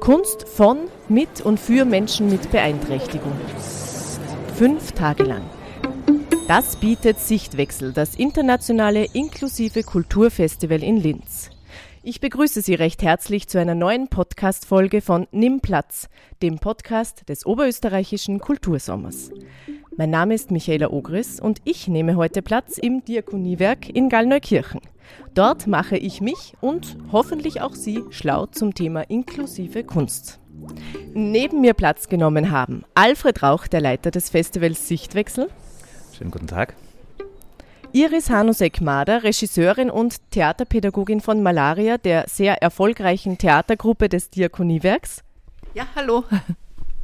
Kunst von, mit und für Menschen mit Beeinträchtigung. Fünf Tage lang. Das bietet Sichtwechsel, das internationale inklusive Kulturfestival in Linz. Ich begrüße Sie recht herzlich zu einer neuen Podcast-Folge von Nimm Platz, dem Podcast des Oberösterreichischen Kultursommers. Mein Name ist Michaela Ogris und ich nehme heute Platz im Diakoniewerk in Gallneukirchen. Dort mache ich mich und hoffentlich auch Sie schlau zum Thema inklusive Kunst. Neben mir Platz genommen haben Alfred Rauch, der Leiter des Festivals Sichtwechsel. Schönen guten Tag. Iris Hanusek-Mader, Regisseurin und Theaterpädagogin von Malaria, der sehr erfolgreichen Theatergruppe des Diakoniewerks. Ja, hallo.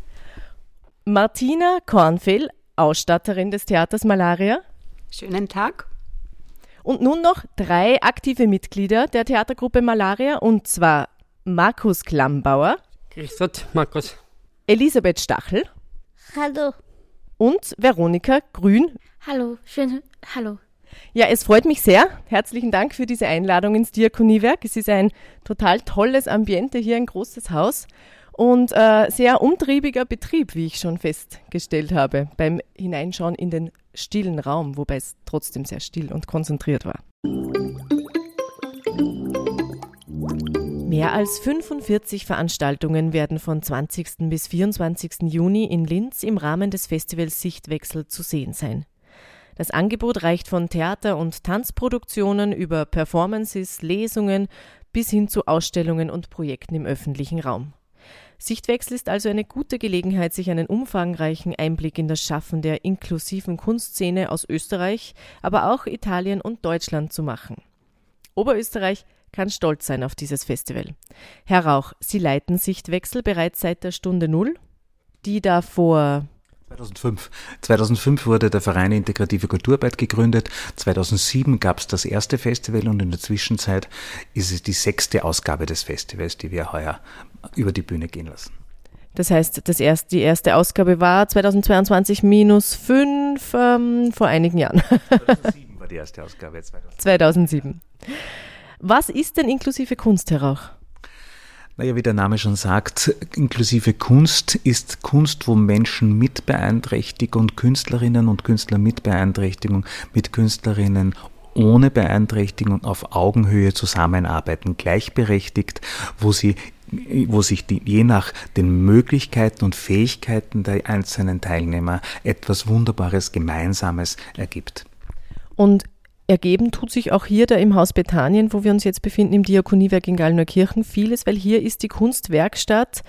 Martina Kornfell, Ausstatterin des Theaters Malaria. Schönen Tag. Und nun noch drei aktive Mitglieder der Theatergruppe Malaria, und zwar Markus Klammbauer. Grüß Gott, Markus. Elisabeth Stachel. Hallo. Und Veronika Grün. Hallo, schön, hallo. Ja, es freut mich sehr. Herzlichen Dank für diese Einladung ins Diakoniewerk. Es ist ein total tolles Ambiente hier, ein großes Haus und äh, sehr umtriebiger Betrieb, wie ich schon festgestellt habe, beim Hineinschauen in den stillen Raum, wobei es trotzdem sehr still und konzentriert war. Mehr als 45 Veranstaltungen werden von 20. bis 24. Juni in Linz im Rahmen des Festivals Sichtwechsel zu sehen sein. Das Angebot reicht von Theater- und Tanzproduktionen über Performances, Lesungen bis hin zu Ausstellungen und Projekten im öffentlichen Raum. Sichtwechsel ist also eine gute Gelegenheit, sich einen umfangreichen Einblick in das Schaffen der inklusiven Kunstszene aus Österreich, aber auch Italien und Deutschland zu machen. Oberösterreich kann stolz sein auf dieses Festival. Herr Rauch, Sie leiten Sichtwechsel bereits seit der Stunde Null, die da vor 2005. 2005 wurde der Verein Integrative Kulturarbeit gegründet. 2007 gab es das erste Festival und in der Zwischenzeit ist es die sechste Ausgabe des Festivals, die wir heuer über die Bühne gehen lassen. Das heißt, das erste, die erste Ausgabe war 2022 minus 5 ähm, vor einigen Jahren. 2007 war die erste Ausgabe. 2007. 2007. Was ist denn inklusive Kunst, Herr Rauch? Naja, wie der Name schon sagt, inklusive Kunst ist Kunst, wo Menschen mit Beeinträchtigung, Künstlerinnen und Künstler mit Beeinträchtigung, mit Künstlerinnen ohne Beeinträchtigung auf Augenhöhe zusammenarbeiten, gleichberechtigt, wo sie wo sich die, je nach den Möglichkeiten und Fähigkeiten der einzelnen Teilnehmer etwas Wunderbares Gemeinsames ergibt. Und ergeben tut sich auch hier da im Haus Bethanien, wo wir uns jetzt befinden, im Diakoniewerk in Gallneukirchen, vieles, weil hier ist die Kunstwerkstatt.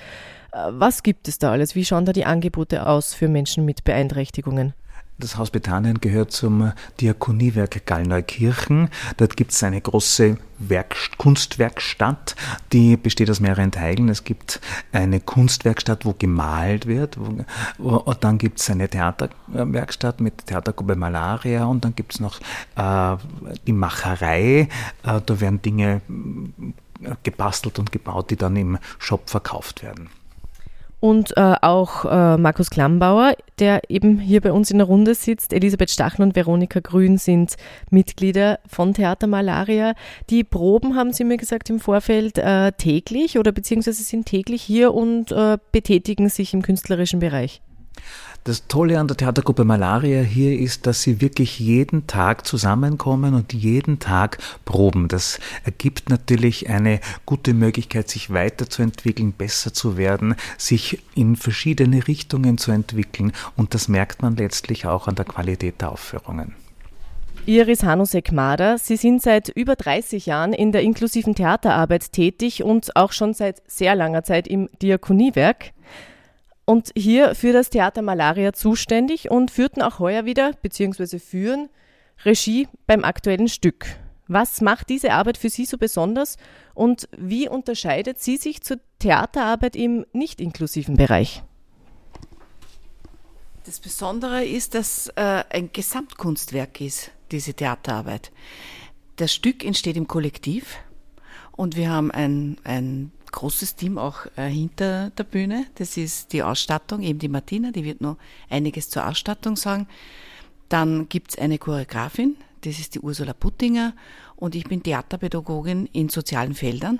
Äh, was gibt es da alles? Wie schauen da die Angebote aus für Menschen mit Beeinträchtigungen? Das Haus Bethanien gehört zum Diakoniewerk Gallneukirchen. Dort gibt es eine große Werk Kunstwerkstatt, die besteht aus mehreren Teilen. Es gibt eine Kunstwerkstatt, wo gemalt wird. Wo, wo, dann gibt es eine Theaterwerkstatt mit Theatergruppe Malaria und dann gibt es noch äh, die Macherei. Äh, da werden Dinge äh, gebastelt und gebaut, die dann im Shop verkauft werden und äh, auch äh, Markus Klammbauer, der eben hier bei uns in der Runde sitzt. Elisabeth Stachel und Veronika Grün sind Mitglieder von Theater Malaria. Die Proben, haben Sie mir gesagt, im Vorfeld äh, täglich oder beziehungsweise sind täglich hier und äh, betätigen sich im künstlerischen Bereich. Das Tolle an der Theatergruppe Malaria hier ist, dass sie wirklich jeden Tag zusammenkommen und jeden Tag proben. Das ergibt natürlich eine gute Möglichkeit, sich weiterzuentwickeln, besser zu werden, sich in verschiedene Richtungen zu entwickeln und das merkt man letztlich auch an der Qualität der Aufführungen. Iris Hanusek-Mader, Sie sind seit über 30 Jahren in der inklusiven Theaterarbeit tätig und auch schon seit sehr langer Zeit im Diakoniewerk und hier für das Theater Malaria zuständig und führten auch heuer wieder, beziehungsweise führen Regie beim aktuellen Stück. Was macht diese Arbeit für Sie so besonders und wie unterscheidet sie sich zur Theaterarbeit im nicht inklusiven Bereich? Das Besondere ist, dass äh, ein Gesamtkunstwerk ist, diese Theaterarbeit. Das Stück entsteht im Kollektiv und wir haben ein, ein großes Team auch äh, hinter der Bühne. Das ist die Ausstattung, eben die Martina, die wird noch einiges zur Ausstattung sagen. Dann gibt's eine Choreografin, das ist die Ursula Puttinger und ich bin Theaterpädagogin in sozialen Feldern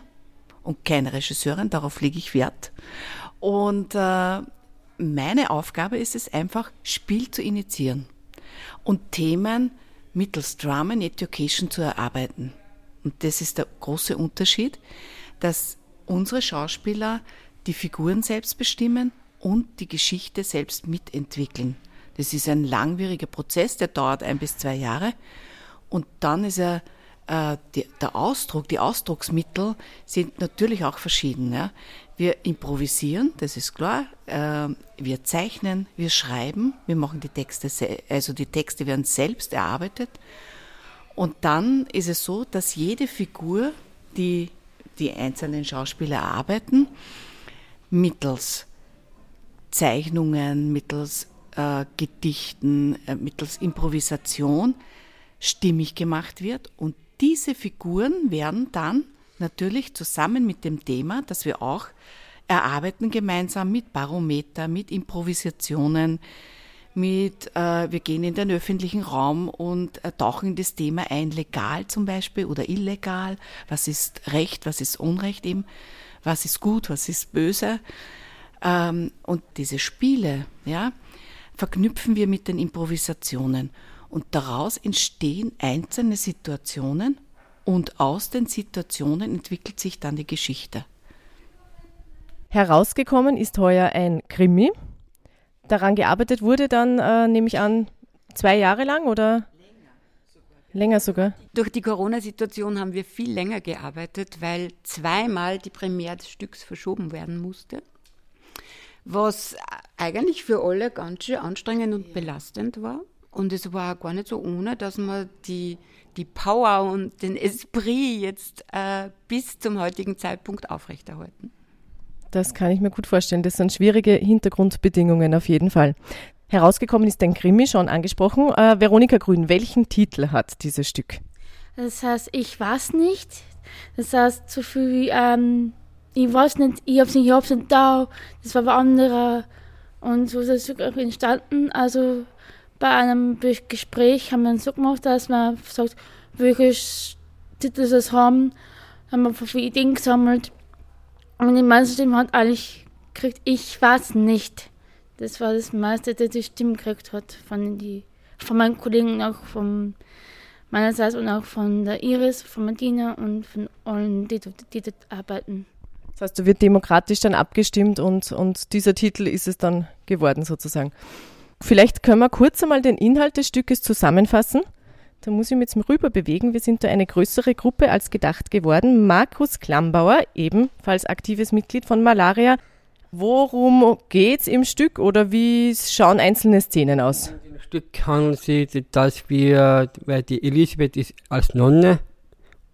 und keine Regisseurin, darauf lege ich Wert. Und äh, meine Aufgabe ist es einfach, Spiel zu initiieren und Themen mittels Drama and Education zu erarbeiten. Und das ist der große Unterschied, dass unsere Schauspieler die Figuren selbst bestimmen und die Geschichte selbst mitentwickeln. Das ist ein langwieriger Prozess, der dauert ein bis zwei Jahre. Und dann ist er, äh, die, der Ausdruck, die Ausdrucksmittel sind natürlich auch verschieden. Ja. Wir improvisieren, das ist klar. Äh, wir zeichnen, wir schreiben, wir machen die Texte, also die Texte werden selbst erarbeitet. Und dann ist es so, dass jede Figur, die die einzelnen Schauspieler erarbeiten, mittels Zeichnungen, mittels äh, Gedichten, äh, mittels Improvisation stimmig gemacht wird. Und diese Figuren werden dann natürlich zusammen mit dem Thema, das wir auch erarbeiten gemeinsam mit Barometer, mit Improvisationen, mit, äh, wir gehen in den öffentlichen Raum und äh, tauchen in das Thema ein, legal zum Beispiel oder illegal, was ist Recht, was ist Unrecht eben, was ist gut, was ist böse. Ähm, und diese Spiele, ja, verknüpfen wir mit den Improvisationen. Und daraus entstehen einzelne Situationen und aus den Situationen entwickelt sich dann die Geschichte. Herausgekommen ist heuer ein Krimi. Daran gearbeitet wurde dann, äh, nehme ich an, zwei Jahre lang oder? Länger sogar. Durch die Corona-Situation haben wir viel länger gearbeitet, weil zweimal die Premiere des Stücks verschoben werden musste was eigentlich für alle ganz schön anstrengend und belastend war. Und es war gar nicht so ohne, dass man die, die Power und den Esprit jetzt äh, bis zum heutigen Zeitpunkt aufrechterhalten. Das kann ich mir gut vorstellen. Das sind schwierige Hintergrundbedingungen auf jeden Fall. Herausgekommen ist ein Krimi, schon angesprochen. Äh, Veronika Grün, welchen Titel hat dieses Stück? Das heißt, ich weiß nicht. Das heißt, so viel wie ähm, ich weiß nicht, ich hab's nicht, ich hab's nicht da, das war bei anderer. Und so ist es wirklich entstanden. Also bei einem Gespräch haben wir so gemacht, dass man sagt, welche Titel es haben, haben wir viele Ideen gesammelt. Und die meiste Stimme hat eigentlich gekriegt, ich weiß nicht. Das war das meiste, der die Stimme gekriegt hat von, die, von meinen Kollegen, auch von meinerseits und auch von der Iris, von Martina und von allen, die, die dort arbeiten. Das heißt, da wird demokratisch dann abgestimmt und, und dieser Titel ist es dann geworden sozusagen. Vielleicht können wir kurz einmal den Inhalt des Stückes zusammenfassen. Da muss ich mich jetzt rüber bewegen. Wir sind da eine größere Gruppe als gedacht geworden. Markus Klambauer, ebenfalls aktives Mitglied von Malaria. Worum geht's im Stück oder wie schauen einzelne Szenen aus? Im Stück handelt sich, dass wir, weil die Elisabeth ist als Nonne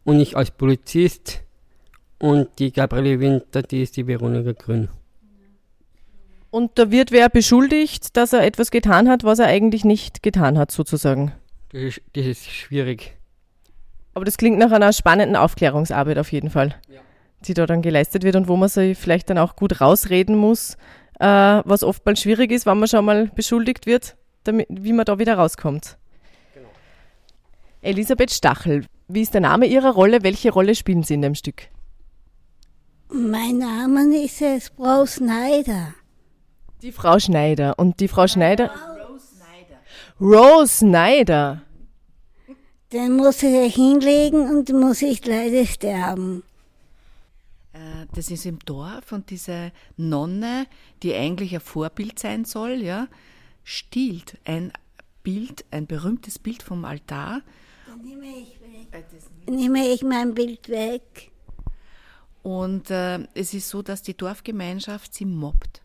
und ich als Polizist und die Gabriele Winter, die ist die Veronika Grün. Und da wird wer beschuldigt, dass er etwas getan hat, was er eigentlich nicht getan hat, sozusagen. Das ist, das ist schwierig. Aber das klingt nach einer spannenden Aufklärungsarbeit auf jeden Fall, ja. die da dann geleistet wird und wo man sich vielleicht dann auch gut rausreden muss, äh, was oftmals schwierig ist, wenn man schon mal beschuldigt wird, damit, wie man da wieder rauskommt. Genau. Elisabeth Stachel, wie ist der Name Ihrer Rolle? Welche Rolle spielen Sie in dem Stück? Mein Name ist es Frau Schneider. Die Frau Schneider. Und die Frau Schneider? Rose Schneider. Den muss ich hinlegen und muss ich leider sterben. Äh, das ist im Dorf und diese Nonne, die eigentlich ein Vorbild sein soll, ja, stiehlt ein Bild, ein berühmtes Bild vom Altar. Dann nehme ich weg. Äh, nehme ich mein Bild weg. Und äh, es ist so, dass die Dorfgemeinschaft sie mobbt.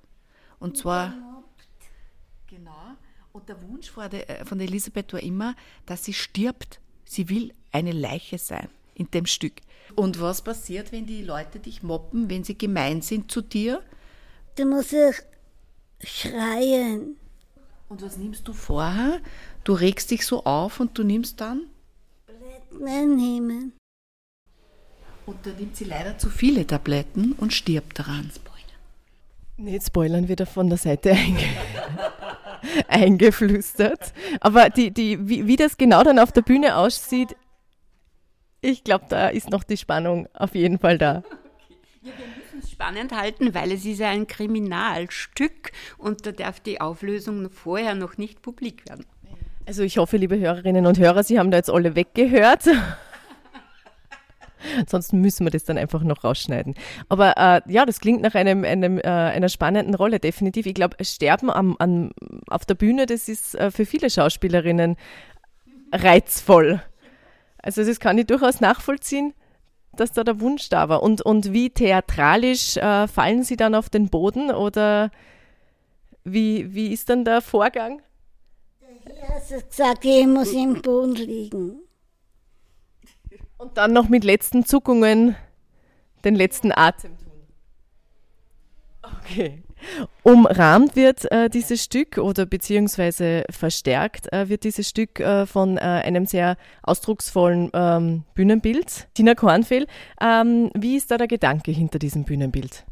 Und zwar. Genau. Und der Wunsch von der, äh, von der Elisabeth war immer, dass sie stirbt. Sie will eine Leiche sein in dem Stück. Und was passiert, wenn die Leute dich mobben, wenn sie gemein sind zu dir? Du musst ich schreien. Und was nimmst du vorher? Du regst dich so auf und du nimmst dann? Blätter nehmen. Und da nimmt sie leider zu viele Tabletten und stirbt daran. Nicht spoilern, wird er von der Seite einge eingeflüstert. Aber die, die, wie, wie das genau dann auf der Bühne aussieht, ich glaube, da ist noch die Spannung auf jeden Fall da. Ja, wir müssen es spannend halten, weil es ist ja ein Kriminalstück und da darf die Auflösung vorher noch nicht publik werden. Also ich hoffe, liebe Hörerinnen und Hörer, Sie haben da jetzt alle weggehört. Ansonsten müssen wir das dann einfach noch rausschneiden. Aber äh, ja, das klingt nach einem, einem, äh, einer spannenden Rolle, definitiv. Ich glaube, Sterben am, am, auf der Bühne, das ist äh, für viele Schauspielerinnen reizvoll. Also das kann ich durchaus nachvollziehen, dass da der Wunsch da war. Und, und wie theatralisch äh, fallen Sie dann auf den Boden oder wie, wie ist dann der Vorgang? Er hat gesagt, ich muss im Boden liegen. Und dann noch mit letzten Zuckungen den letzten Atem tun. Okay. Umrahmt wird äh, dieses Stück oder beziehungsweise verstärkt äh, wird dieses Stück äh, von äh, einem sehr ausdrucksvollen ähm, Bühnenbild. Tina Kornfehl, ähm, wie ist da der Gedanke hinter diesem Bühnenbild?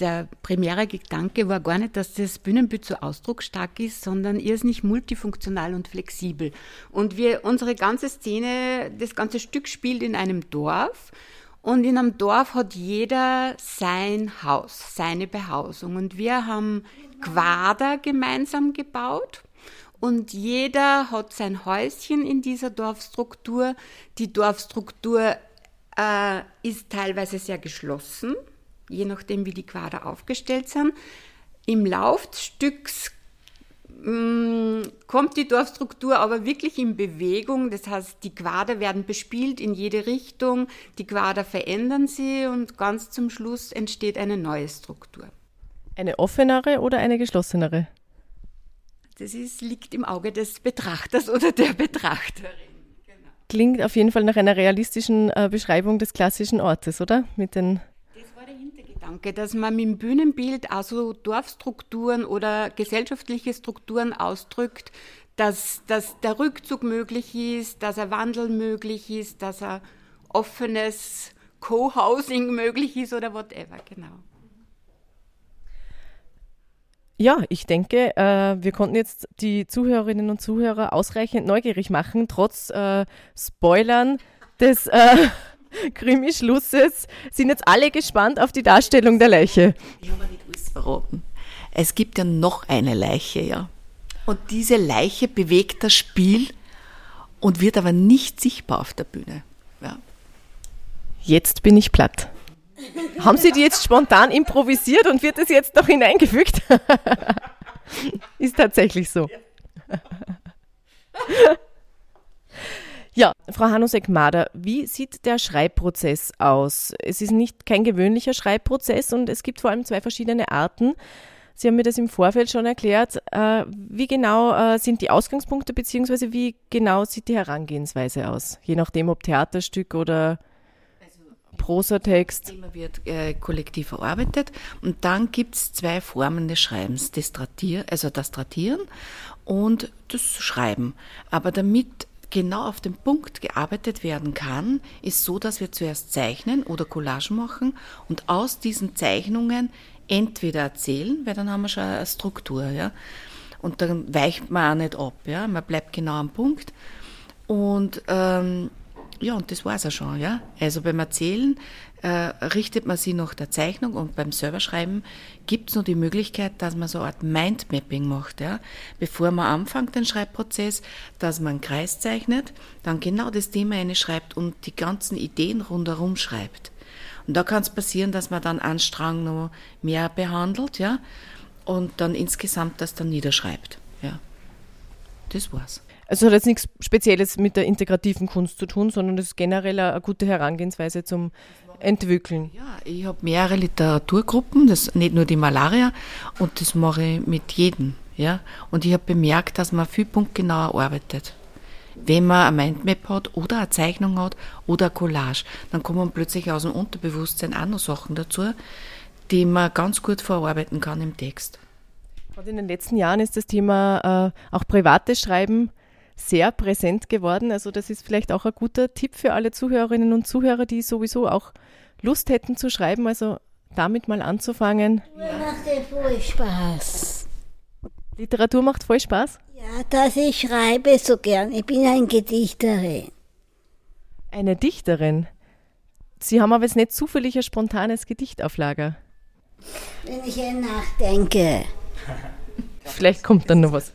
Der primäre Gedanke war gar nicht, dass das Bühnenbild so ausdrucksstark ist, sondern irrsinnig multifunktional und flexibel. Und wir, unsere ganze Szene, das ganze Stück spielt in einem Dorf. Und in einem Dorf hat jeder sein Haus, seine Behausung. Und wir haben Quader gemeinsam gebaut. Und jeder hat sein Häuschen in dieser Dorfstruktur. Die Dorfstruktur äh, ist teilweise sehr geschlossen je nachdem, wie die Quader aufgestellt sind. Im Lauf des Stücks mm, kommt die Dorfstruktur aber wirklich in Bewegung. Das heißt, die Quader werden bespielt in jede Richtung, die Quader verändern sie und ganz zum Schluss entsteht eine neue Struktur. Eine offenere oder eine geschlossenere? Das ist, liegt im Auge des Betrachters oder der Betrachterin. Genau. Klingt auf jeden Fall nach einer realistischen äh, Beschreibung des klassischen Ortes, oder? Mit den Gedanke, dass man mit dem Bühnenbild also Dorfstrukturen oder gesellschaftliche Strukturen ausdrückt, dass, dass der Rückzug möglich ist, dass ein Wandel möglich ist, dass ein offenes Co-Housing möglich ist oder whatever, genau. Ja, ich denke, äh, wir konnten jetzt die Zuhörerinnen und Zuhörer ausreichend neugierig machen, trotz äh, Spoilern des äh, Krimi-Schlusses sind jetzt alle gespannt auf die Darstellung der Leiche. Ich habe nicht alles verraten. Es gibt ja noch eine Leiche, ja. Und diese Leiche bewegt das Spiel und wird aber nicht sichtbar auf der Bühne. Ja. Jetzt bin ich platt. Haben Sie die jetzt spontan improvisiert und wird es jetzt noch hineingefügt? Ist tatsächlich so. Ja, Frau Hanusek-Mader, wie sieht der Schreibprozess aus? Es ist nicht kein gewöhnlicher Schreibprozess und es gibt vor allem zwei verschiedene Arten. Sie haben mir das im Vorfeld schon erklärt. Äh, wie genau äh, sind die Ausgangspunkte beziehungsweise wie genau sieht die Herangehensweise aus? Je nachdem, ob Theaterstück oder Prosatext. Das Thema wird äh, kollektiv verarbeitet und dann gibt es zwei Formen des Schreibens, das Tratier, also das Tratieren und das Schreiben. Aber damit genau auf den Punkt gearbeitet werden kann, ist so, dass wir zuerst zeichnen oder Collage machen und aus diesen Zeichnungen entweder erzählen, weil dann haben wir schon eine Struktur, ja. Und dann weicht man auch nicht ab, ja. Man bleibt genau am Punkt. Und ähm, ja, und das war es auch schon, ja. Also beim Erzählen äh, richtet man sich nach der Zeichnung und beim Serverschreiben gibt es noch die Möglichkeit, dass man so eine Art Mindmapping macht, ja. Bevor man anfängt, den Schreibprozess, dass man einen Kreis zeichnet, dann genau das Thema schreibt und die ganzen Ideen rundherum schreibt. Und da kann es passieren, dass man dann einen Strang noch mehr behandelt, ja, und dann insgesamt das dann niederschreibt, ja. Das war's. Also hat jetzt nichts Spezielles mit der integrativen Kunst zu tun, sondern das ist generell eine gute Herangehensweise zum Entwickeln. Ja, ich habe mehrere Literaturgruppen, das nicht nur die Malaria, und das mache ich mit jedem. Ja? Und ich habe bemerkt, dass man viel punktgenauer arbeitet. Wenn man eine Mindmap hat oder eine Zeichnung hat oder eine Collage, dann kommen plötzlich aus dem Unterbewusstsein auch noch Sachen dazu, die man ganz gut verarbeiten kann im Text. Und in den letzten Jahren ist das Thema äh, auch privates Schreiben sehr präsent geworden. Also das ist vielleicht auch ein guter Tipp für alle Zuhörerinnen und Zuhörer, die sowieso auch Lust hätten zu schreiben, also damit mal anzufangen. Macht dir voll Spaß. Literatur macht voll Spaß. Ja, dass ich schreibe so gern. Ich bin eine Gedichterin. Eine Dichterin. Sie haben aber jetzt nicht zufällig ein spontanes Gedicht auf Lager. Wenn ich nachdenke. Vielleicht kommt dann noch was.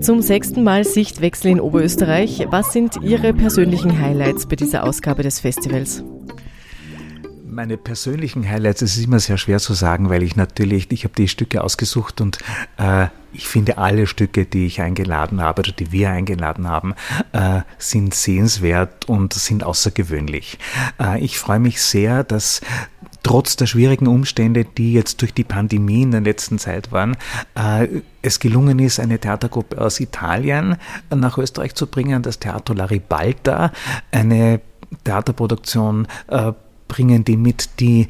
Zum sechsten Mal Sichtwechsel in Oberösterreich. Was sind Ihre persönlichen Highlights bei dieser Ausgabe des Festivals? Meine persönlichen Highlights, es ist immer sehr schwer zu sagen, weil ich natürlich, ich habe die Stücke ausgesucht und äh, ich finde alle Stücke, die ich eingeladen habe oder die wir eingeladen haben, äh, sind sehenswert und sind außergewöhnlich. Äh, ich freue mich sehr, dass trotz der schwierigen Umstände, die jetzt durch die Pandemie in der letzten Zeit waren, äh, es gelungen ist, eine Theatergruppe aus Italien nach Österreich zu bringen, das Teatro La Ribalta, eine Theaterproduktion äh, bringen, die mit die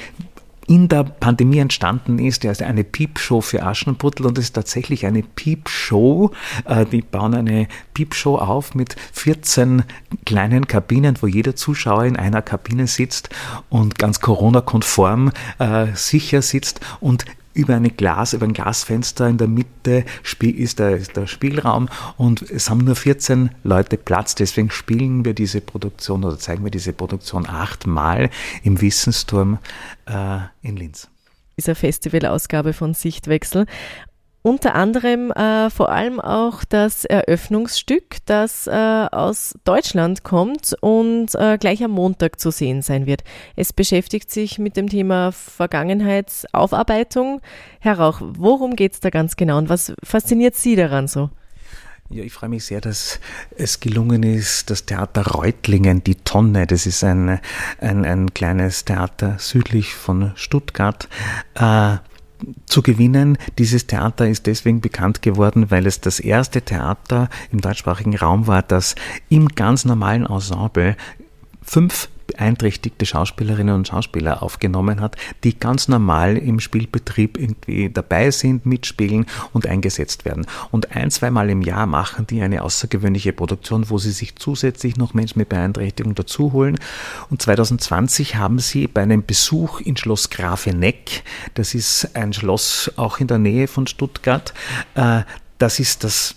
in der Pandemie entstanden ist. Der ist eine Piepshow für Aschenputtel und es ist tatsächlich eine Piepshow. Äh, die bauen eine Piepshow auf mit 14 kleinen Kabinen, wo jeder Zuschauer in einer Kabine sitzt und ganz Corona-konform äh, sicher sitzt und über eine Glas, über ein Glasfenster in der Mitte ist der, ist der Spielraum und es haben nur 14 Leute Platz. Deswegen spielen wir diese Produktion oder zeigen wir diese Produktion achtmal im Wissensturm äh, in Linz dieser Festivalausgabe von Sichtwechsel. Unter anderem äh, vor allem auch das Eröffnungsstück, das äh, aus Deutschland kommt und äh, gleich am Montag zu sehen sein wird. Es beschäftigt sich mit dem Thema Vergangenheitsaufarbeitung. Herr Rauch, worum geht es da ganz genau und was fasziniert Sie daran so? Ja, ich freue mich sehr, dass es gelungen ist, das Theater Reutlingen, die Tonne, das ist ein, ein, ein kleines Theater südlich von Stuttgart, äh, zu gewinnen. Dieses Theater ist deswegen bekannt geworden, weil es das erste Theater im deutschsprachigen Raum war, das im ganz normalen Ensemble fünf beeinträchtigte Schauspielerinnen und Schauspieler aufgenommen hat, die ganz normal im Spielbetrieb irgendwie dabei sind, mitspielen und eingesetzt werden. Und ein, zweimal im Jahr machen die eine außergewöhnliche Produktion, wo sie sich zusätzlich noch Menschen mit Beeinträchtigung dazu holen. Und 2020 haben sie bei einem Besuch in Schloss Grafeneck, das ist ein Schloss auch in der Nähe von Stuttgart, äh, das ist das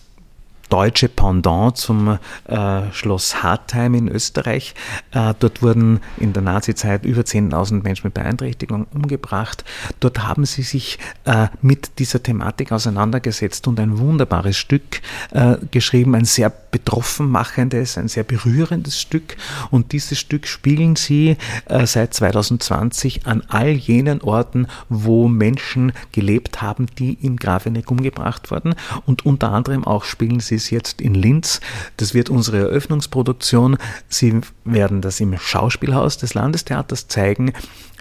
deutsche Pendant zum äh, Schloss Hartheim in Österreich. Äh, dort wurden in der Nazizeit über 10.000 Menschen mit Beeinträchtigung umgebracht. Dort haben sie sich äh, mit dieser Thematik auseinandergesetzt und ein wunderbares Stück äh, geschrieben, ein sehr betroffen machendes, ein sehr berührendes Stück. Und dieses Stück spielen sie äh, seit 2020 an all jenen Orten, wo Menschen gelebt haben, die in Grafeneck umgebracht wurden. Und unter anderem auch spielen sie es jetzt in Linz. Das wird unsere Eröffnungsproduktion. Sie werden das im Schauspielhaus des Landestheaters zeigen.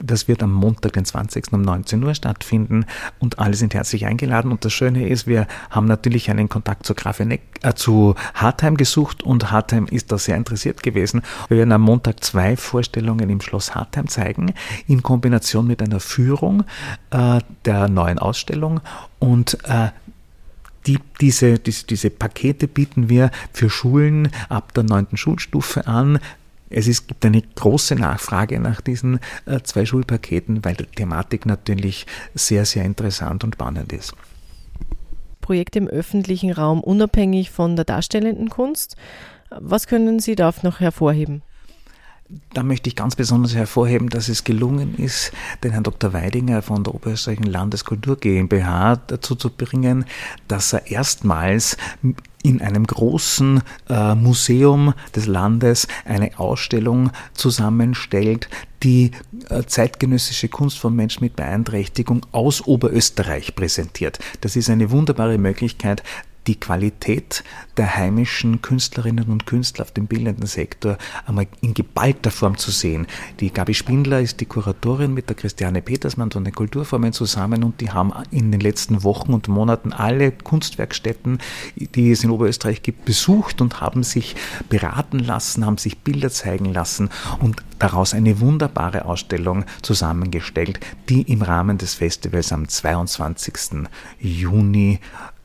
Das wird am Montag, den 20. um 19 Uhr stattfinden und alle sind herzlich eingeladen. Und das Schöne ist, wir haben natürlich einen Kontakt zu Grafeneck, äh, zu Hartheim gesucht und Hartheim ist da sehr interessiert gewesen. Wir werden am Montag zwei Vorstellungen im Schloss Hartheim zeigen, in Kombination mit einer Führung äh, der neuen Ausstellung und äh, die, diese, diese, diese Pakete bieten wir für Schulen ab der neunten Schulstufe an. Es ist, gibt eine große Nachfrage nach diesen äh, zwei Schulpaketen, weil die Thematik natürlich sehr, sehr interessant und spannend ist. Projekt im öffentlichen Raum unabhängig von der darstellenden Kunst. Was können Sie da noch hervorheben? Da möchte ich ganz besonders hervorheben, dass es gelungen ist, den Herrn Dr. Weidinger von der Oberösterreichischen Landeskultur GmbH dazu zu bringen, dass er erstmals in einem großen äh, Museum des Landes eine Ausstellung zusammenstellt, die äh, zeitgenössische Kunst von Menschen mit Beeinträchtigung aus Oberösterreich präsentiert. Das ist eine wunderbare Möglichkeit, die Qualität der heimischen Künstlerinnen und Künstler auf dem bildenden Sektor einmal in geballter Form zu sehen. Die Gabi Spindler ist die Kuratorin mit der Christiane Petersmann von den Kulturformen zusammen und die haben in den letzten Wochen und Monaten alle Kunstwerkstätten, die es in Oberösterreich gibt, besucht und haben sich beraten lassen, haben sich Bilder zeigen lassen und daraus eine wunderbare Ausstellung zusammengestellt, die im Rahmen des Festivals am 22. Juni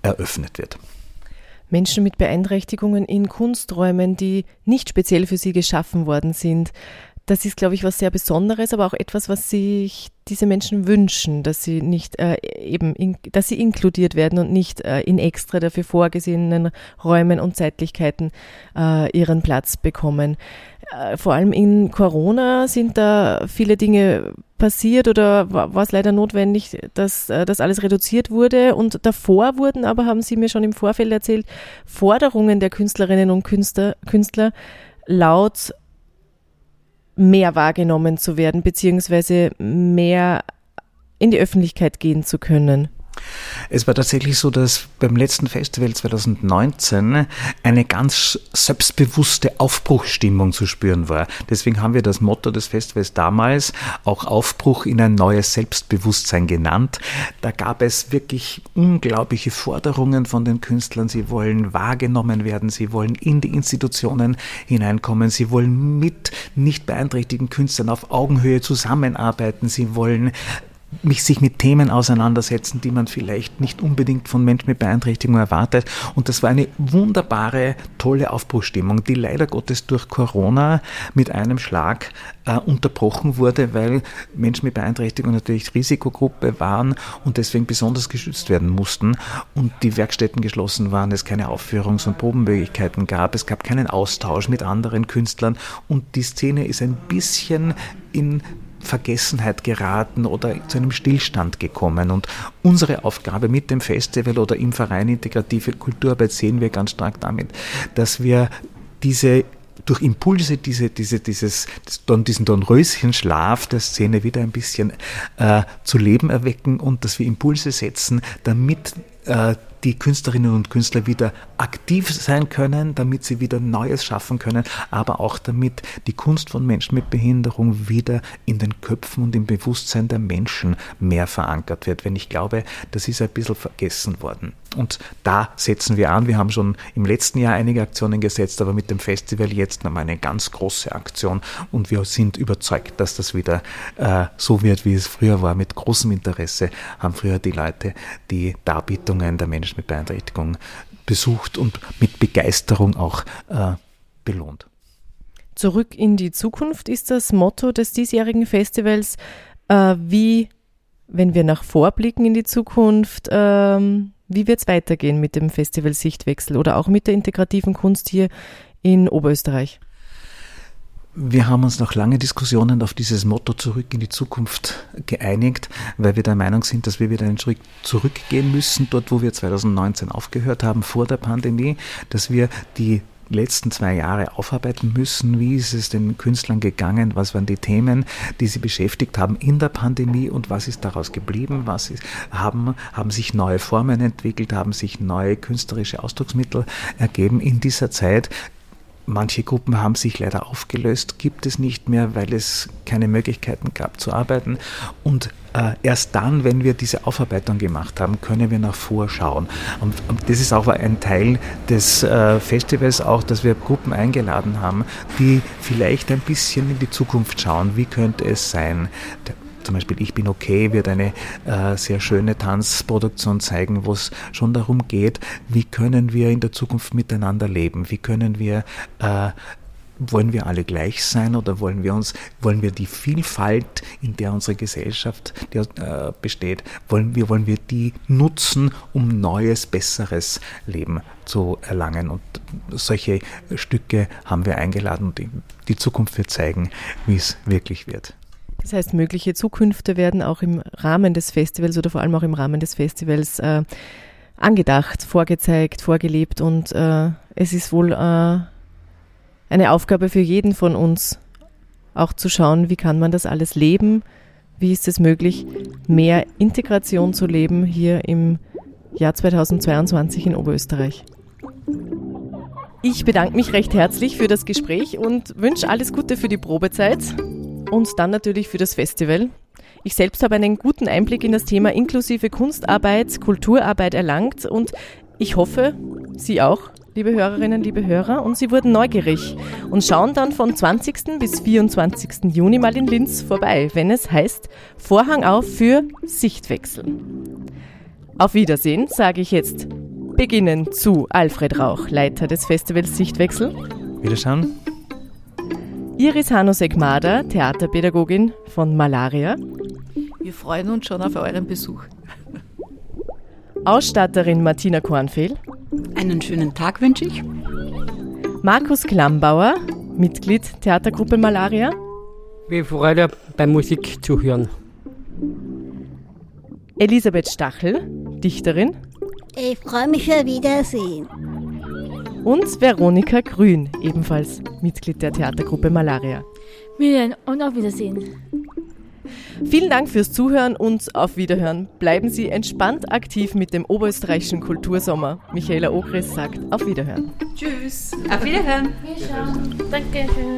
eröffnet wird. Menschen mit Beeinträchtigungen in Kunsträumen, die nicht speziell für sie geschaffen worden sind. Das ist, glaube ich, was sehr Besonderes, aber auch etwas, was sich diese Menschen wünschen, dass sie nicht äh, eben, in, dass sie inkludiert werden und nicht äh, in extra dafür vorgesehenen Räumen und Zeitlichkeiten äh, ihren Platz bekommen. Äh, vor allem in Corona sind da viele Dinge passiert oder war, es leider notwendig, dass äh, das alles reduziert wurde. Und davor wurden aber, haben Sie mir schon im Vorfeld erzählt, Forderungen der Künstlerinnen und Künstler, Künstler laut mehr wahrgenommen zu werden, beziehungsweise mehr in die Öffentlichkeit gehen zu können. Es war tatsächlich so, dass beim letzten Festival 2019 eine ganz selbstbewusste Aufbruchstimmung zu spüren war. Deswegen haben wir das Motto des Festivals damals auch Aufbruch in ein neues Selbstbewusstsein genannt. Da gab es wirklich unglaubliche Forderungen von den Künstlern. Sie wollen wahrgenommen werden, sie wollen in die Institutionen hineinkommen, sie wollen mit nicht beeinträchtigten Künstlern auf Augenhöhe zusammenarbeiten, sie wollen mich sich mit Themen auseinandersetzen, die man vielleicht nicht unbedingt von Menschen mit Beeinträchtigung erwartet. Und das war eine wunderbare, tolle Aufbruchstimmung, die leider Gottes durch Corona mit einem Schlag äh, unterbrochen wurde, weil Menschen mit Beeinträchtigung natürlich Risikogruppe waren und deswegen besonders geschützt werden mussten und die Werkstätten geschlossen waren, es keine Aufführungs- und Probenmöglichkeiten gab, es gab keinen Austausch mit anderen Künstlern und die Szene ist ein bisschen in Vergessenheit geraten oder zu einem Stillstand gekommen. Und unsere Aufgabe mit dem Festival oder im Verein Integrative Kulturarbeit sehen wir ganz stark damit, dass wir diese durch Impulse diese, diese, dieses, diesen Dornröschenschlaf der Szene wieder ein bisschen äh, zu Leben erwecken und dass wir Impulse setzen, damit äh, die Künstlerinnen und Künstler wieder aktiv sein können, damit sie wieder Neues schaffen können, aber auch damit die Kunst von Menschen mit Behinderung wieder in den Köpfen und im Bewusstsein der Menschen mehr verankert wird. Wenn ich glaube, das ist ein bisschen vergessen worden. Und da setzen wir an. Wir haben schon im letzten Jahr einige Aktionen gesetzt, aber mit dem Festival jetzt nochmal eine ganz große Aktion und wir sind überzeugt, dass das wieder äh, so wird, wie es früher war. Mit großem Interesse haben früher die Leute die Darbietungen der Menschen mit Beeinträchtigung besucht und mit Begeisterung auch äh, belohnt. Zurück in die Zukunft ist das Motto des diesjährigen Festivals. Äh, wie, wenn wir nach vorblicken in die Zukunft, ähm, wie wird es weitergehen mit dem Festival Sichtwechsel oder auch mit der integrativen Kunst hier in Oberösterreich? Wir haben uns nach langen Diskussionen auf dieses Motto zurück in die Zukunft geeinigt, weil wir der Meinung sind, dass wir wieder einen Schritt zurückgehen müssen, dort wo wir 2019 aufgehört haben, vor der Pandemie, dass wir die letzten zwei Jahre aufarbeiten müssen. Wie ist es den Künstlern gegangen? Was waren die Themen, die sie beschäftigt haben in der Pandemie und was ist daraus geblieben? Was ist, haben, haben sich neue Formen entwickelt? Haben sich neue künstlerische Ausdrucksmittel ergeben in dieser Zeit? Manche Gruppen haben sich leider aufgelöst, gibt es nicht mehr, weil es keine Möglichkeiten gab zu arbeiten. Und äh, erst dann, wenn wir diese Aufarbeitung gemacht haben, können wir nach vorschauen. Und, und das ist auch ein Teil des äh, Festivals, auch, dass wir Gruppen eingeladen haben, die vielleicht ein bisschen in die Zukunft schauen. Wie könnte es sein? Zum Beispiel Ich bin okay wird eine äh, sehr schöne Tanzproduktion zeigen, wo es schon darum geht, wie können wir in der Zukunft miteinander leben, wie können wir äh, wollen wir alle gleich sein oder wollen wir uns, wollen wir die Vielfalt, in der unsere Gesellschaft die, äh, besteht, wollen wir, wollen wir die nutzen, um neues, besseres Leben zu erlangen? Und solche Stücke haben wir eingeladen und die, die Zukunft wird zeigen, wie es wirklich wird. Das heißt, mögliche Zukünfte werden auch im Rahmen des Festivals oder vor allem auch im Rahmen des Festivals äh, angedacht, vorgezeigt, vorgelebt und äh, es ist wohl äh, eine Aufgabe für jeden von uns, auch zu schauen, wie kann man das alles leben, wie ist es möglich, mehr Integration zu leben hier im Jahr 2022 in Oberösterreich. Ich bedanke mich recht herzlich für das Gespräch und wünsche alles Gute für die Probezeit und dann natürlich für das Festival. Ich selbst habe einen guten Einblick in das Thema inklusive Kunstarbeit, Kulturarbeit erlangt und ich hoffe, Sie auch, liebe Hörerinnen, liebe Hörer, und Sie wurden neugierig und schauen dann von 20. bis 24. Juni mal in Linz vorbei, wenn es heißt Vorhang auf für Sichtwechsel. Auf Wiedersehen, sage ich jetzt beginnen zu Alfred Rauch, Leiter des Festivals Sichtwechsel. Wiederschauen. Iris Hanusek-Mader, Theaterpädagogin von Malaria. Wir freuen uns schon auf euren Besuch. Ausstatterin Martina Kornfehl. Einen schönen Tag wünsche ich. Markus Klammbauer, Mitglied Theatergruppe Malaria. Wir Freude beim Musik zu hören. Elisabeth Stachel, Dichterin. Ich freue mich schon Wiedersehen. Und Veronika Grün, ebenfalls Mitglied der Theatergruppe Malaria. Wiedersehen und auf Wiedersehen. Vielen Dank fürs Zuhören und auf Wiederhören. Bleiben Sie entspannt aktiv mit dem oberösterreichischen Kultursommer. Michaela Ogris sagt auf Wiederhören. Tschüss. Auf Wiederhören. Wir schauen. Dankeschön.